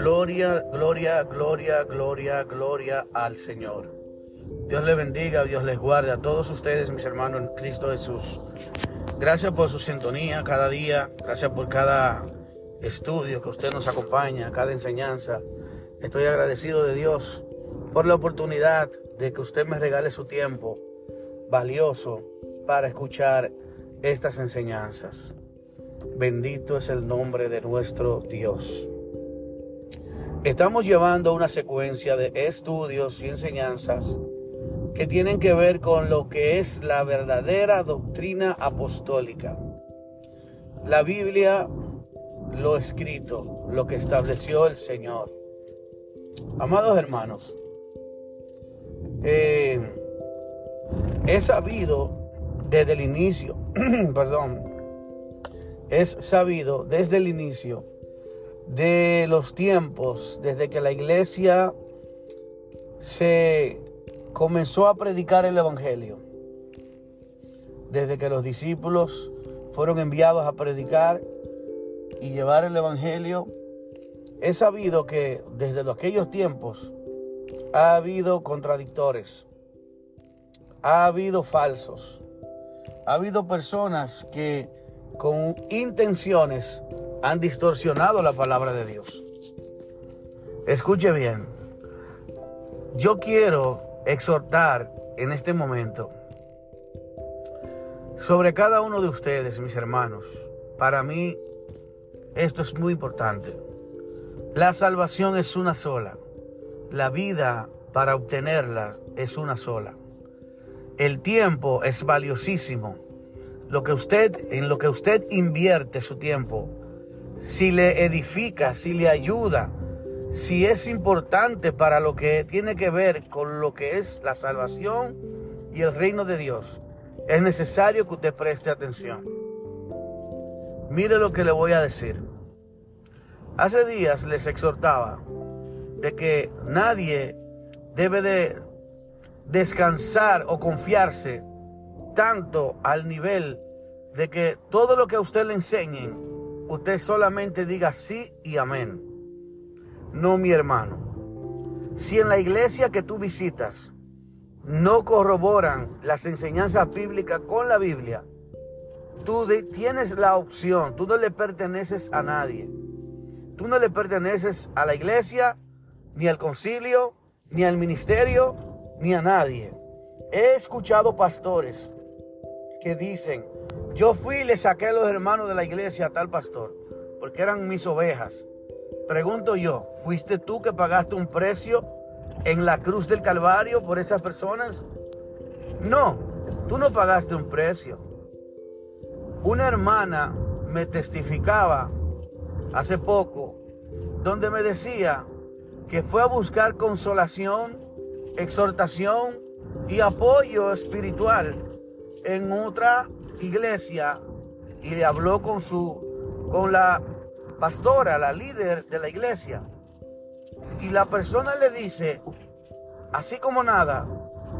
Gloria, gloria, gloria, gloria, gloria al Señor. Dios les bendiga, Dios les guarde a todos ustedes, mis hermanos en Cristo Jesús. Gracias por su sintonía cada día, gracias por cada estudio que usted nos acompaña, cada enseñanza. Estoy agradecido de Dios por la oportunidad de que usted me regale su tiempo valioso para escuchar estas enseñanzas. Bendito es el nombre de nuestro Dios. Estamos llevando una secuencia de estudios y enseñanzas que tienen que ver con lo que es la verdadera doctrina apostólica. La Biblia, lo escrito, lo que estableció el Señor. Amados hermanos, eh, he sabido desde el inicio, perdón, es sabido desde el inicio de los tiempos, desde que la iglesia se comenzó a predicar el Evangelio, desde que los discípulos fueron enviados a predicar y llevar el Evangelio, he sabido que desde aquellos tiempos ha habido contradictores, ha habido falsos, ha habido personas que con intenciones han distorsionado la palabra de Dios. Escuche bien, yo quiero exhortar en este momento sobre cada uno de ustedes, mis hermanos. Para mí esto es muy importante. La salvación es una sola. La vida para obtenerla es una sola. El tiempo es valiosísimo. Lo que usted en lo que usted invierte su tiempo si le edifica, si le ayuda, si es importante para lo que tiene que ver con lo que es la salvación y el reino de Dios, es necesario que usted preste atención. Mire lo que le voy a decir. Hace días les exhortaba de que nadie debe de descansar o confiarse tanto al nivel de que todo lo que a usted le enseñen usted solamente diga sí y amén. No, mi hermano. Si en la iglesia que tú visitas no corroboran las enseñanzas bíblicas con la Biblia, tú tienes la opción, tú no le perteneces a nadie. Tú no le perteneces a la iglesia, ni al concilio, ni al ministerio, ni a nadie. He escuchado pastores que dicen, yo fui y le saqué a los hermanos de la iglesia a tal pastor, porque eran mis ovejas. Pregunto yo, ¿fuiste tú que pagaste un precio en la cruz del Calvario por esas personas? No, tú no pagaste un precio. Una hermana me testificaba hace poco, donde me decía que fue a buscar consolación, exhortación y apoyo espiritual en otra iglesia y le habló con su con la pastora, la líder de la iglesia. Y la persona le dice, así como nada,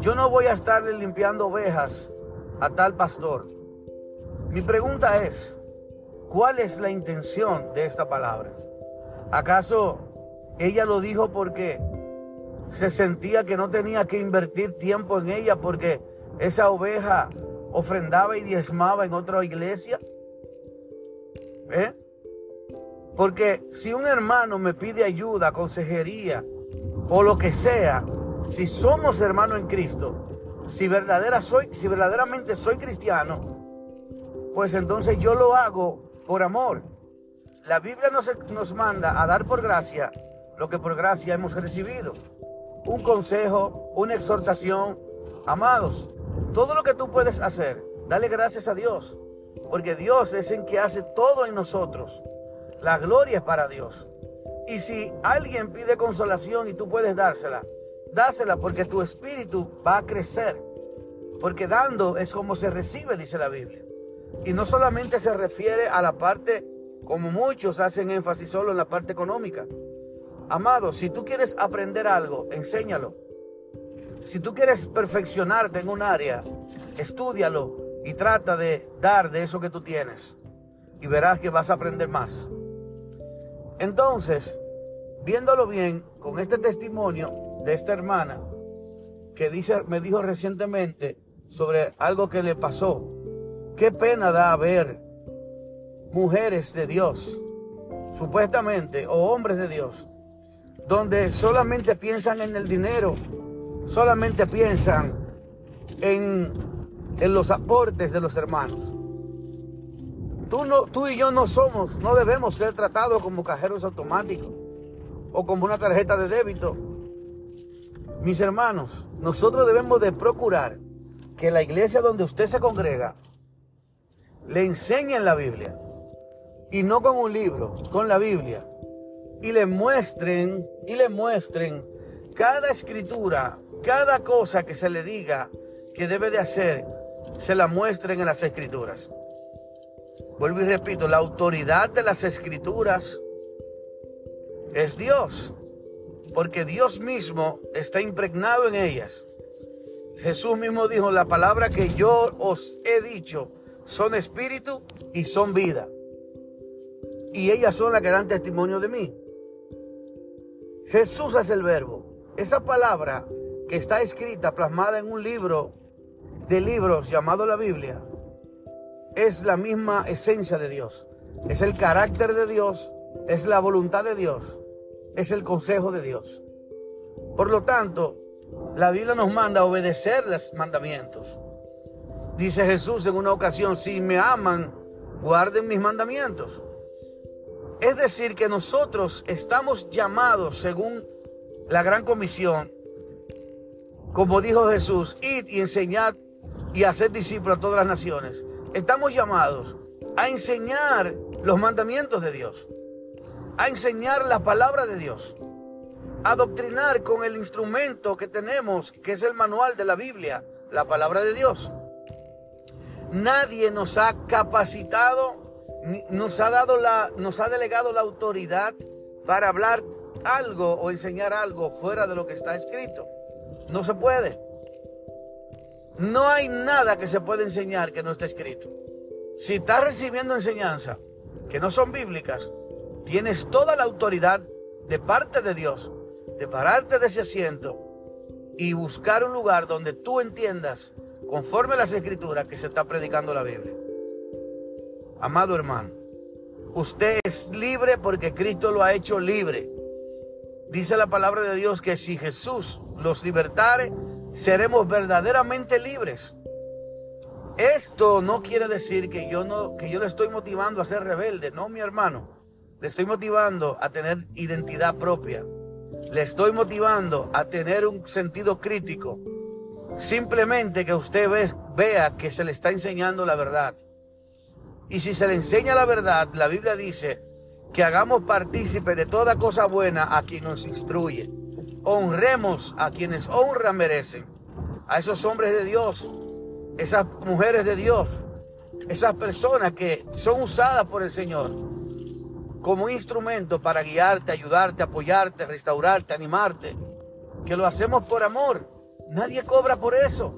yo no voy a estarle limpiando ovejas a tal pastor. Mi pregunta es, ¿cuál es la intención de esta palabra? ¿Acaso ella lo dijo porque se sentía que no tenía que invertir tiempo en ella porque esa oveja ofrendaba y diezmaba en otra iglesia? ¿Eh? Porque si un hermano me pide ayuda, consejería o lo que sea, si somos hermanos en Cristo, si, verdadera soy, si verdaderamente soy cristiano, pues entonces yo lo hago por amor. La Biblia nos, nos manda a dar por gracia lo que por gracia hemos recibido. Un consejo, una exhortación. Amados, todo lo que tú puedes hacer, dale gracias a Dios, porque Dios es el que hace todo en nosotros. La gloria es para Dios. Y si alguien pide consolación y tú puedes dársela, dásela porque tu espíritu va a crecer. Porque dando es como se recibe, dice la Biblia. Y no solamente se refiere a la parte, como muchos hacen énfasis solo en la parte económica. Amado, si tú quieres aprender algo, enséñalo. Si tú quieres perfeccionarte en un área, estudialo y trata de dar de eso que tú tienes. Y verás que vas a aprender más. Entonces, viéndolo bien con este testimonio de esta hermana que dice, me dijo recientemente sobre algo que le pasó. Qué pena da ver mujeres de Dios, supuestamente, o hombres de Dios, donde solamente piensan en el dinero, solamente piensan en, en los aportes de los hermanos. Tú, no, tú y yo no somos, no debemos ser tratados como cajeros automáticos o como una tarjeta de débito. Mis hermanos, nosotros debemos de procurar que la iglesia donde usted se congrega le enseñen la Biblia y no con un libro, con la Biblia. Y le muestren, y le muestren cada escritura, cada cosa que se le diga que debe de hacer, se la muestren en las escrituras. Vuelvo y repito, la autoridad de las escrituras es Dios, porque Dios mismo está impregnado en ellas. Jesús mismo dijo, la palabra que yo os he dicho son espíritu y son vida y ellas son las que dan testimonio de mí. Jesús es el verbo. Esa palabra está escrita, plasmada en un libro de libros llamado la Biblia, es la misma esencia de Dios. Es el carácter de Dios, es la voluntad de Dios, es el consejo de Dios. Por lo tanto, la Biblia nos manda a obedecer los mandamientos. Dice Jesús en una ocasión, si me aman, guarden mis mandamientos. Es decir, que nosotros estamos llamados, según la gran comisión, como dijo Jesús, id y enseñad y hacer discípulos a todas las naciones. Estamos llamados a enseñar los mandamientos de Dios, a enseñar la palabra de Dios, a doctrinar con el instrumento que tenemos, que es el manual de la Biblia, la palabra de Dios. Nadie nos ha capacitado nos ha dado la, nos ha delegado la autoridad para hablar algo o enseñar algo fuera de lo que está escrito. No se puede. No hay nada que se pueda enseñar que no esté escrito. Si estás recibiendo enseñanza que no son bíblicas, tienes toda la autoridad de parte de Dios de pararte de ese asiento y buscar un lugar donde tú entiendas, conforme a las escrituras, que se está predicando la Biblia. Amado hermano, usted es libre porque Cristo lo ha hecho libre. Dice la palabra de Dios que si Jesús los libertare, seremos verdaderamente libres. Esto no quiere decir que yo no que yo le estoy motivando a ser rebelde, no, mi hermano. Le estoy motivando a tener identidad propia. Le estoy motivando a tener un sentido crítico. Simplemente que usted vea que se le está enseñando la verdad. Y si se le enseña la verdad, la Biblia dice que hagamos partícipe de toda cosa buena a quien nos instruye. Honremos a quienes honra merecen. A esos hombres de Dios, esas mujeres de Dios, esas personas que son usadas por el Señor como instrumento para guiarte, ayudarte, apoyarte, restaurarte, animarte. Que lo hacemos por amor. Nadie cobra por eso.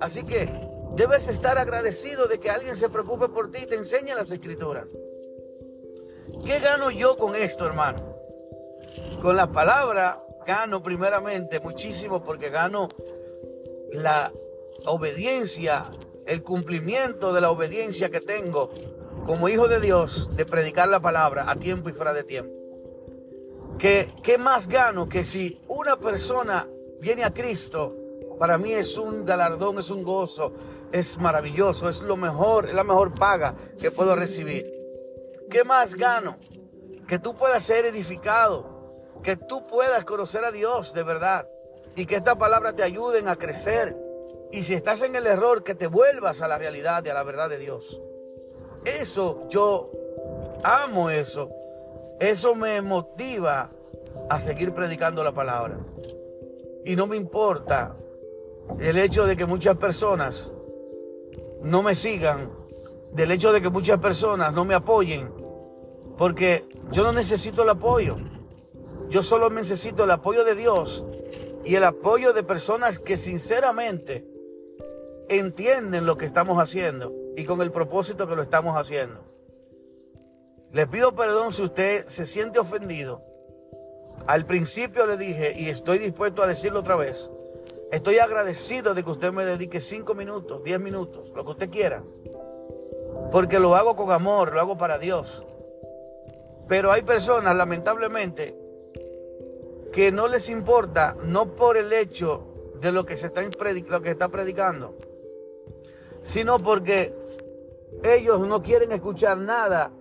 Así que Debes estar agradecido de que alguien se preocupe por ti y te enseñe las escrituras. ¿Qué gano yo con esto, hermano? Con la palabra gano primeramente muchísimo porque gano la obediencia, el cumplimiento de la obediencia que tengo como hijo de Dios de predicar la palabra a tiempo y fuera de tiempo. ¿Qué, qué más gano que si una persona viene a Cristo? Para mí es un galardón, es un gozo, es maravilloso, es lo mejor, es la mejor paga que puedo recibir. ¿Qué más gano? Que tú puedas ser edificado, que tú puedas conocer a Dios de verdad y que esta palabra te ayuden a crecer. Y si estás en el error, que te vuelvas a la realidad y a la verdad de Dios. Eso yo amo eso. Eso me motiva a seguir predicando la palabra. Y no me importa el hecho de que muchas personas no me sigan, del hecho de que muchas personas no me apoyen, porque yo no necesito el apoyo. Yo solo necesito el apoyo de Dios y el apoyo de personas que sinceramente entienden lo que estamos haciendo y con el propósito que lo estamos haciendo. Le pido perdón si usted se siente ofendido Al principio le dije, y estoy dispuesto a decirlo otra vez, estoy agradecido de que usted me dedique cinco minutos, diez minutos, lo que usted quiera. Porque lo hago con amor, lo hago para Dios. Pero hay personas, lamentablemente, que no les importa, no por el hecho de lo que se está, lo que está predicando, sino porque ellos no quieren escuchar nada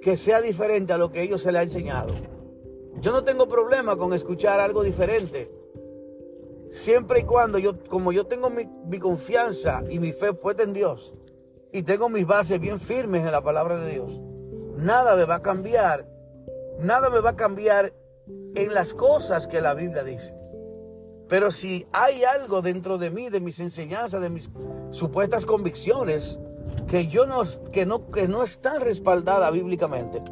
que sea diferente a lo que ellos se les ha enseñado. Yo no tengo problema con escuchar algo diferente. Siempre y cuando yo, como yo tengo mi, mi confianza y mi fe puesta en Dios y tengo mis bases bien firmes en la palabra de Dios, nada me va a cambiar. Nada me va a cambiar en las cosas que la Biblia dice. Pero si hay algo dentro de mí, de mis enseñanzas, de mis supuestas convicciones, que yo no, que no, que no están respaldadas bíblicamente,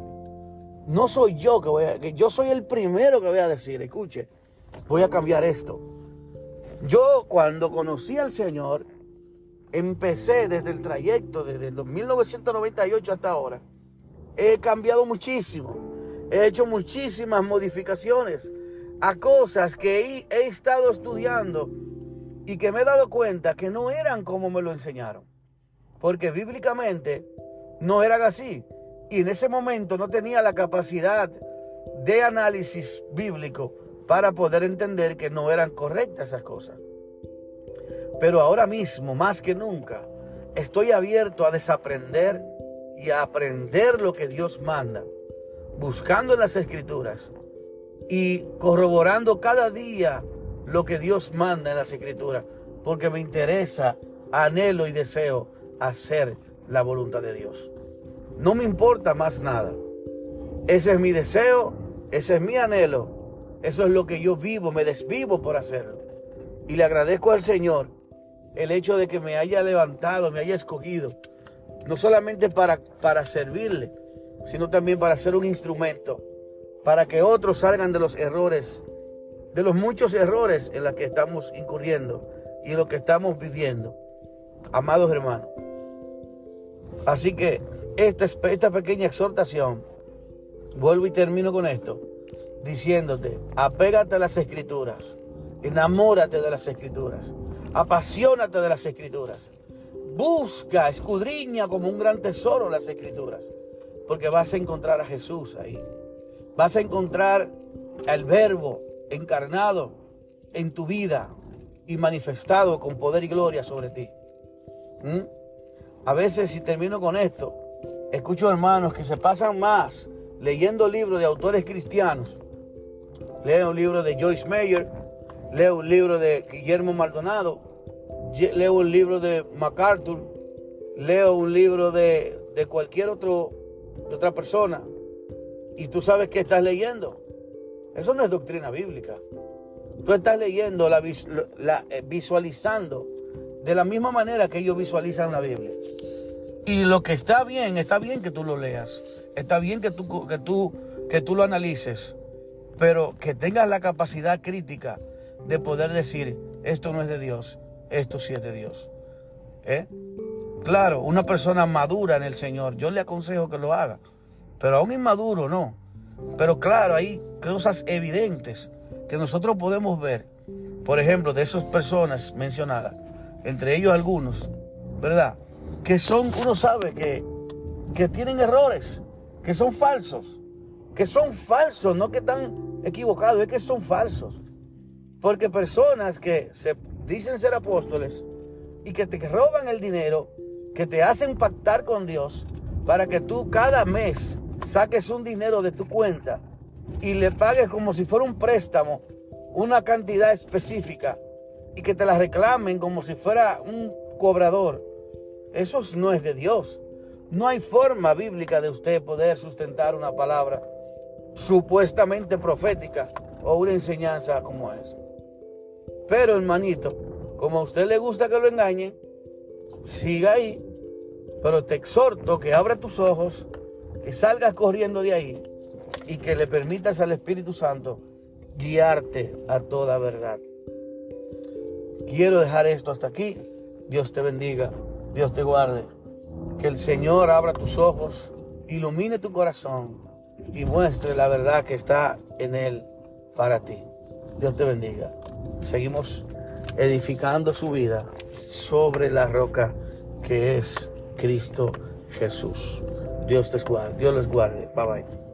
no soy yo que voy a, que yo soy el primero que voy a decir, escuche, voy a cambiar esto. Yo cuando conocí al Señor, empecé desde el trayecto, desde el 1998 hasta ahora, he cambiado muchísimo, he hecho muchísimas modificaciones a cosas que he, estado estudiando y que me he dado cuenta que no eran como me lo enseñaron. Porque bíblicamente no eran así. Y en ese momento no tenía la capacidad de análisis bíblico para poder entender que no eran correctas esas cosas. Pero ahora mismo, más que nunca, estoy abierto a desaprender y a aprender lo que Dios manda, buscando las escrituras y corroborando cada día lo que Dios manda en las escrituras, porque me interesa, anhelo y deseo hacer la voluntad de Dios. No me importa más nada. Ese es mi deseo, ese es mi anhelo, eso es lo que yo vivo, me desvivo por hacerlo. Y le agradezco al Señor el hecho de que me haya levantado, me haya escogido, no solamente para, para servirle, sino también para ser un instrumento para que otros salgan de los errores, de los muchos errores en los que estamos incurriendo y en los que estamos viviendo. Amados hermanos. Así que esta, esta pequeña exhortación, vuelvo y termino con esto, diciéndote, apégate a las escrituras, enamórate de las escrituras, apasionate de las escrituras, busca, escudriña como un gran tesoro las escrituras, porque vas a encontrar a Jesús ahí. Vas a encontrar el verbo encarnado en tu vida y manifestado con poder y gloria sobre ti. ¿Mm? A veces, si termino con esto, escucho hermanos que se pasan más leyendo libros de autores cristianos. Leo un libro de Joyce Meyer, leo un libro de Guillermo Maldonado, leo un libro de MacArthur, leo un libro de, de cualquier otro, de otra persona y tú sabes que estás leyendo. Eso no es doctrina bíblica. Tú estás leyendo, la, eh, visualizando de la misma manera que ellos visualizan la Biblia. Y lo que está bien, está bien que tú lo leas. Está bien que tú, que tú, que tú lo analices. Pero que tengas la capacidad crítica de poder decir, esto no es de Dios, esto sí es de Dios. ¿Eh? Claro, una persona madura en el Señor, yo le aconsejo que lo haga. Pero a un inmaduro no. Pero claro, hay cosas evidentes que nosotros podemos ver. Por ejemplo, de esas personas mencionadas, entre ellos algunos, ¿verdad? Que son, uno sabe que, que tienen errores, que son falsos, que son falsos, no que están equivocados, es que son falsos. Porque personas que se dicen ser apóstoles y que te roban el dinero, que te hacen pactar con Dios para que tú cada mes saques un dinero de tu cuenta y le pagues como si fuera un préstamo una cantidad específica y que te la reclamen como si fuera un cobrador, eso no es de Dios. No hay forma bíblica de usted poder sustentar una palabra supuestamente profética o una enseñanza como esa. Pero hermanito, como a usted le gusta que lo engañen, siga ahí, pero te exhorto que abra tus ojos que salgas corriendo de ahí y que le permitas al Espíritu Santo guiarte a toda verdad. Quiero dejar esto hasta aquí. Dios te bendiga, Dios te guarde. Que el Señor abra tus ojos, ilumine tu corazón y muestre la verdad que está en Él. para ti. Dios te bendiga. Seguimos edificando su vida sobre la roca que es Cristo Jesús. Dios te guarde, Dios les guarde. Bye bye.